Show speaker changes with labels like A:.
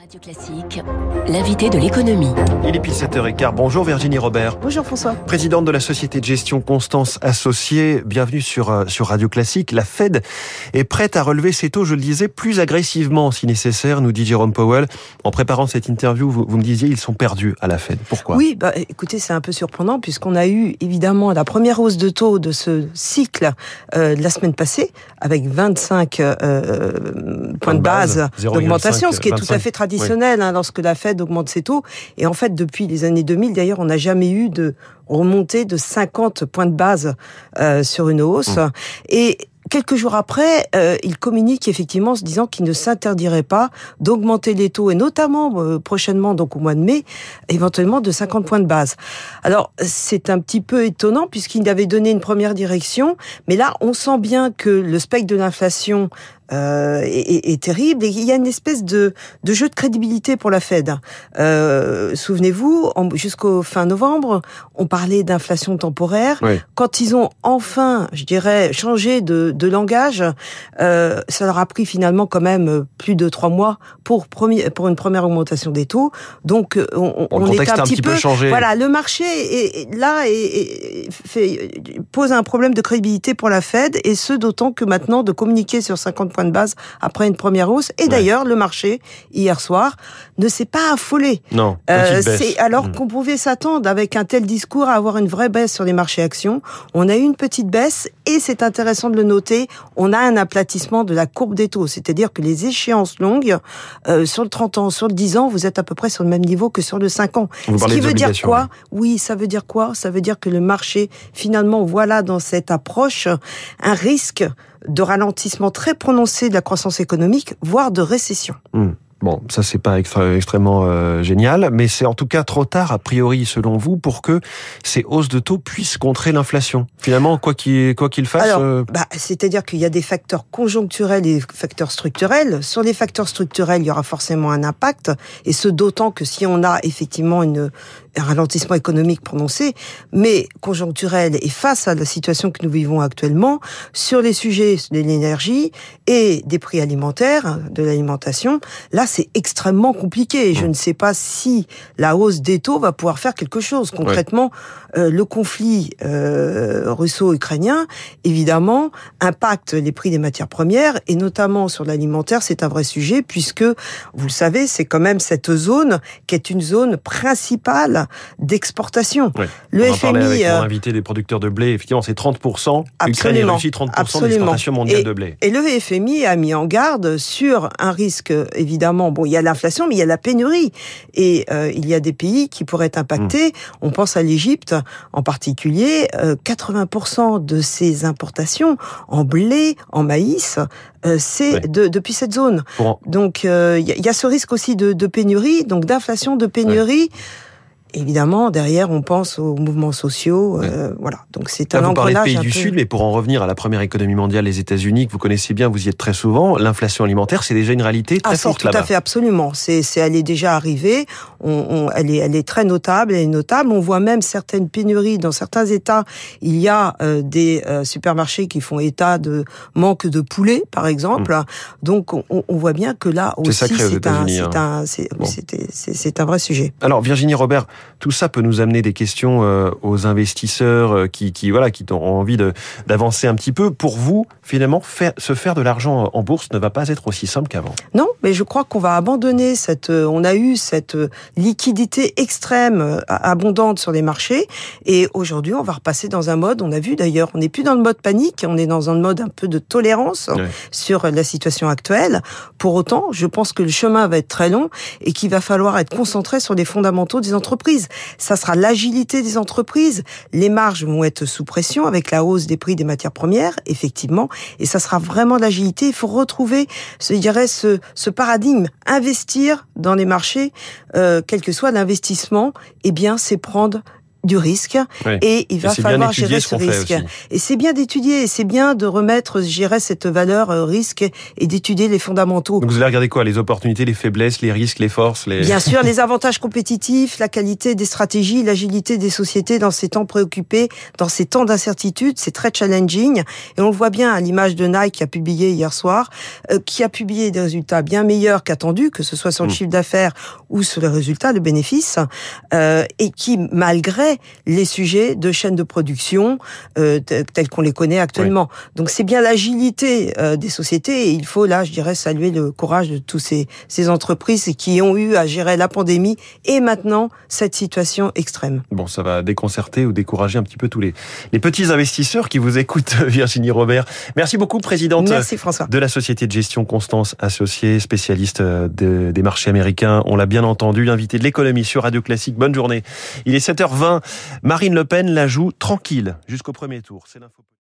A: Radio Classique, l'invité de l'économie.
B: Il est pile 7h15. Bonjour Virginie Robert.
C: Bonjour François.
B: Présidente de la société de gestion Constance Associée. Bienvenue sur, euh, sur Radio Classique. La Fed est prête à relever ses taux, je le disais, plus agressivement si nécessaire, nous dit Jérôme Powell. En préparant cette interview, vous, vous me disiez, ils sont perdus à la Fed. Pourquoi?
C: Oui, bah, écoutez, c'est un peu surprenant puisqu'on a eu évidemment la première hausse de taux de ce cycle euh, de la semaine passée avec 25 euh, points de base, d'augmentation, ce qui est tout à fait traditionnel oui. hein, lorsque la Fed augmente ses taux. Et en fait, depuis les années 2000, d'ailleurs, on n'a jamais eu de remontée de 50 points de base euh, sur une hausse. Mmh. Et quelques jours après, euh, il communique effectivement en se disant qu'il ne s'interdirait pas d'augmenter les taux, et notamment euh, prochainement, donc au mois de mai, éventuellement de 50 points de base. Alors, c'est un petit peu étonnant puisqu'il avait donné une première direction, mais là, on sent bien que le spectre de l'inflation euh, est, est, terrible et il y a une espèce de, de jeu de crédibilité pour la Fed. Euh, Souvenez-vous, jusqu'au fin novembre, on parlait d'inflation temporaire. Oui. Quand ils ont enfin, je dirais, changé de, de langage, euh, ça leur a pris finalement quand même plus de trois mois pour, premier, pour une première augmentation des taux. Donc on,
B: on est un, un petit peu, peu changé.
C: Voilà, le marché est, est là et pose un problème de crédibilité pour la Fed et ce d'autant que maintenant de communiquer sur 50 points de base après une première hausse. Et ouais. d'ailleurs, le marché, hier soir, ne s'est pas affolé.
B: Non,
C: euh, c'est alors mmh. qu'on pouvait s'attendre avec un tel discours à avoir une vraie baisse sur les marchés actions. On a eu une petite baisse et c'est intéressant de le noter, on a un aplatissement de la courbe des taux. C'est-à-dire que les échéances longues, euh, sur le 30 ans, sur le 10 ans, vous êtes à peu près sur le même niveau que sur le 5 ans.
B: Vous
C: Ce qui veut dire quoi Oui, ça veut dire quoi? Ça veut dire que le marché, finalement, voilà dans cette approche un risque de ralentissement très prononcé de la croissance économique, voire de récession.
B: Mmh. Bon, ça c'est pas extra, extrêmement euh, génial, mais c'est en tout cas trop tard a priori selon vous pour que ces hausses de taux puissent contrer l'inflation. Finalement, quoi qu'il quoi qu'il fasse.
C: Alors, euh... bah, c'est-à-dire qu'il y a des facteurs conjoncturels et des facteurs structurels. Sur les facteurs structurels, il y aura forcément un impact, et ce d'autant que si on a effectivement une un ralentissement économique prononcé, mais conjoncturel et face à la situation que nous vivons actuellement, sur les sujets de l'énergie et des prix alimentaires, de l'alimentation, là c'est extrêmement compliqué. Je ne sais pas si la hausse des taux va pouvoir faire quelque chose. Concrètement, ouais. euh, le conflit euh, russo-ukrainien, évidemment, impacte les prix des matières premières et notamment sur l'alimentaire, c'est un vrai sujet puisque, vous le savez, c'est quand même cette zone qui est une zone principale d'exportation.
B: Ouais. Le On FMI avec euh... invité des producteurs de blé, effectivement, c'est 30 Ukraine et Russie 30% d'exportation mondiale
C: et,
B: de blé.
C: Et le FMI a mis en garde sur un risque évidemment. Bon, il y a l'inflation, mais il y a la pénurie et euh, il y a des pays qui pourraient être impactés. Mmh. On pense à l'Égypte en particulier. Euh, 80% de ces importations en blé, en maïs, euh, c'est ouais. de, depuis cette zone. Donc il euh, y, y, a ce risque aussi de, de pénurie, donc d'inflation, de pénurie. Ouais évidemment, derrière, on pense aux mouvements sociaux. Euh, voilà. Donc c'est un
B: vous
C: parlez
B: de pays du
C: peu...
B: Sud, mais pour en revenir à la première économie mondiale, les États-Unis, que vous connaissez bien, vous y êtes très souvent. L'inflation alimentaire, c'est déjà une réalité très
C: ah,
B: forte
C: là-bas. Tout à fait, absolument. C'est, c'est, elle est déjà arrivée. On, on, elle est, elle est très notable. Elle est notable. On voit même certaines pénuries dans certains États. Il y a euh, des euh, supermarchés qui font état de manque de poulet, par exemple. Mmh. Donc on, on, voit bien que là aussi, c'est un, c'est un, c'est, bon. c'est un vrai sujet.
B: Alors Virginie Robert, tout ça peut nous amener des questions euh, aux investisseurs euh, qui, qui, voilà, qui ont envie de, d'avancer un petit peu. Pour vous, finalement, faire, se faire de l'argent en bourse ne va pas être aussi simple qu'avant.
C: Non, mais je crois qu'on va abandonner cette. Euh, on a eu cette liquidité extrême, abondante sur les marchés, et aujourd'hui, on va repasser dans un mode. On a vu d'ailleurs, on n'est plus dans le mode panique, on est dans un mode un peu de tolérance sur la situation actuelle. Pour autant, je pense que le chemin va être très long et qu'il va falloir être concentré sur les fondamentaux des entreprises ça sera l'agilité des entreprises. Les marges vont être sous pression avec la hausse des prix des matières premières, effectivement, et ça sera vraiment l'agilité. Il faut retrouver, ce, ce paradigme. Investir dans les marchés, euh, quel que soit l'investissement, eh bien, c'est prendre du risque et il va falloir gérer ce, risque. Et c'est bien d'étudier, et c'est bien de remettre, gérer cette valeur euh, risque et d'étudier les fondamentaux.
B: Donc vous allez regarder quoi? Les opportunités, les faiblesses, les risques, les forces les...
C: Bien sûr, les avantages compétitifs, la qualité des stratégies, l'agilité des sociétés dans ces temps préoccupés, dans ces temps d'incertitude, c'est très challenging. Et on le voit bien à l'image de Nike qui a publié hier soir, euh, qui a publié des résultats bien meilleurs qu'attendus, que ce soit sur le mm. chiffre d'affaires ou sur les résultats, le bénéfice, euh, et qui, malgré les sujets de chaîne de production euh, tels qu'on les connaît actuellement. Donc c'est bien l'agilité euh, des sociétés et il faut là, je dirais, saluer le courage de tous ces, ces entreprises qui ont eu à gérer la pandémie et maintenant cette situation extrême.
B: Bon, ça va déconcerter ou décourager un petit peu tous les, les petits investisseurs qui vous écoutent, Virginie Robert. Merci beaucoup, présidente
C: Merci, François.
B: de la société de gestion Constance Associée, spécialiste euh, des marchés américains. On l'a bien entendu, invité de l'économie sur Radio Classique. Bonne journée. Il est 7h20. Marine Le Pen la joue tranquille jusqu'au premier tour.